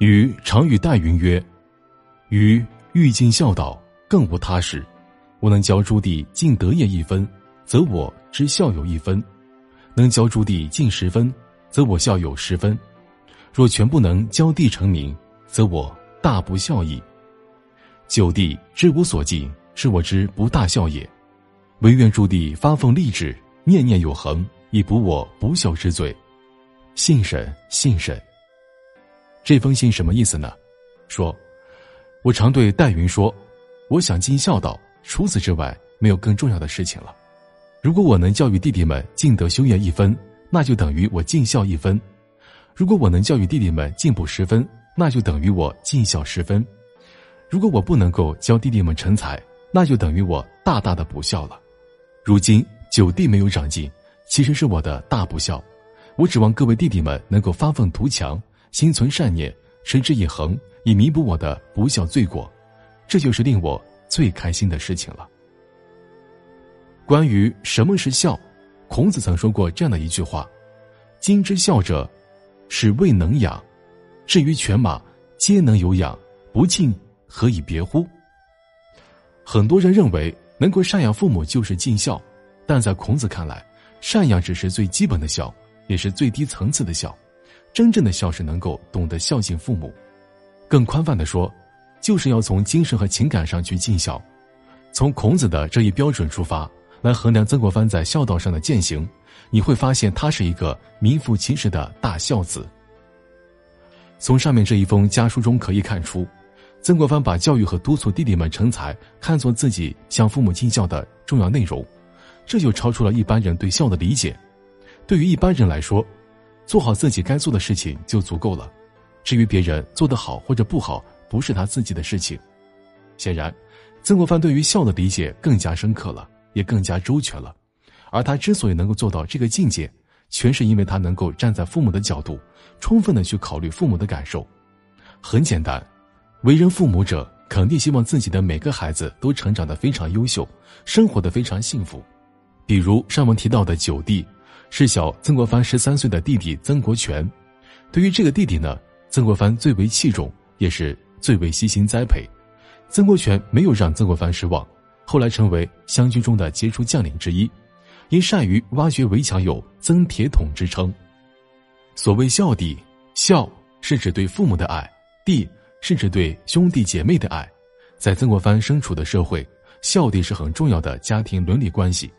禹常与戴云曰：“禹欲尽孝道，更无他事。吾能教诸弟尽德业一分，则我之孝有一分；能教诸弟尽十分，则我孝有十分。若全不能教弟成名，则我大不孝矣。九弟知无所尽，是我之不大孝也。唯愿诸弟发奉立志，念念有恒，以补我不孝之罪。信审，信审。这封信什么意思呢？说，我常对戴云说，我想尽孝道，除此之外没有更重要的事情了。如果我能教育弟弟们尽德修业一分，那就等于我尽孝一分；如果我能教育弟弟们进步十分，那就等于我尽孝十分；如果我不能够教弟弟们成才，那就等于我大大的不孝了。如今九弟没有长进，其实是我的大不孝。我指望各位弟弟们能够发愤图强，心存善念，持之以恒，以弥补我的不孝罪过，这就是令我最开心的事情了。关于什么是孝，孔子曾说过这样的一句话：“今之孝者，是未能养。至于犬马，皆能有养，不敬，何以别乎？”很多人认为能够赡养父母就是尽孝，但在孔子看来，赡养只是最基本的孝。也是最低层次的孝，真正的孝是能够懂得孝敬父母。更宽泛的说，就是要从精神和情感上去尽孝。从孔子的这一标准出发，来衡量曾国藩在孝道上的践行，你会发现他是一个名副其实的大孝子。从上面这一封家书中可以看出，曾国藩把教育和督促弟弟们成才看作自己向父母尽孝的重要内容，这就超出了一般人对孝的理解。对于一般人来说，做好自己该做的事情就足够了。至于别人做得好或者不好，不是他自己的事情。显然，曾国藩对于孝的理解更加深刻了，也更加周全了。而他之所以能够做到这个境界，全是因为他能够站在父母的角度，充分的去考虑父母的感受。很简单，为人父母者肯定希望自己的每个孩子都成长得非常优秀，生活的非常幸福。比如上文提到的九弟。是小曾国藩十三岁的弟弟曾国荃，对于这个弟弟呢，曾国藩最为器重，也是最为悉心栽培。曾国荃没有让曾国藩失望，后来成为湘军中的杰出将领之一，因善于挖掘围墙，有“曾铁桶”之称。所谓孝弟，孝是指对父母的爱，弟是指对兄弟姐妹的爱。在曾国藩身处的社会，孝弟是很重要的家庭伦理关系。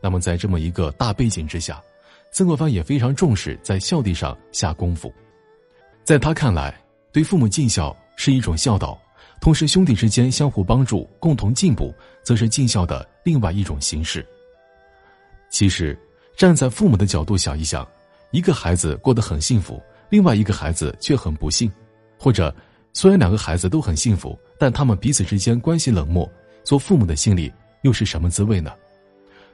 那么，在这么一个大背景之下，曾国藩也非常重视在孝弟上下功夫。在他看来，对父母尽孝是一种孝道，同时兄弟之间相互帮助、共同进步，则是尽孝的另外一种形式。其实，站在父母的角度想一想，一个孩子过得很幸福，另外一个孩子却很不幸；或者，虽然两个孩子都很幸福，但他们彼此之间关系冷漠，做父母的心里又是什么滋味呢？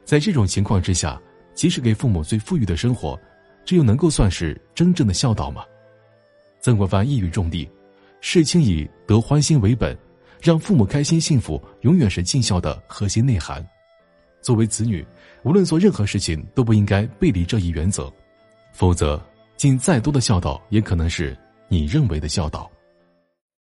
在这种情况之下，即使给父母最富裕的生活，这又能够算是真正的孝道吗？曾国藩一语中的，事情以得欢心为本，让父母开心幸福，永远是尽孝的核心内涵。作为子女，无论做任何事情，都不应该背离这一原则，否则尽再多的孝道，也可能是你认为的孝道。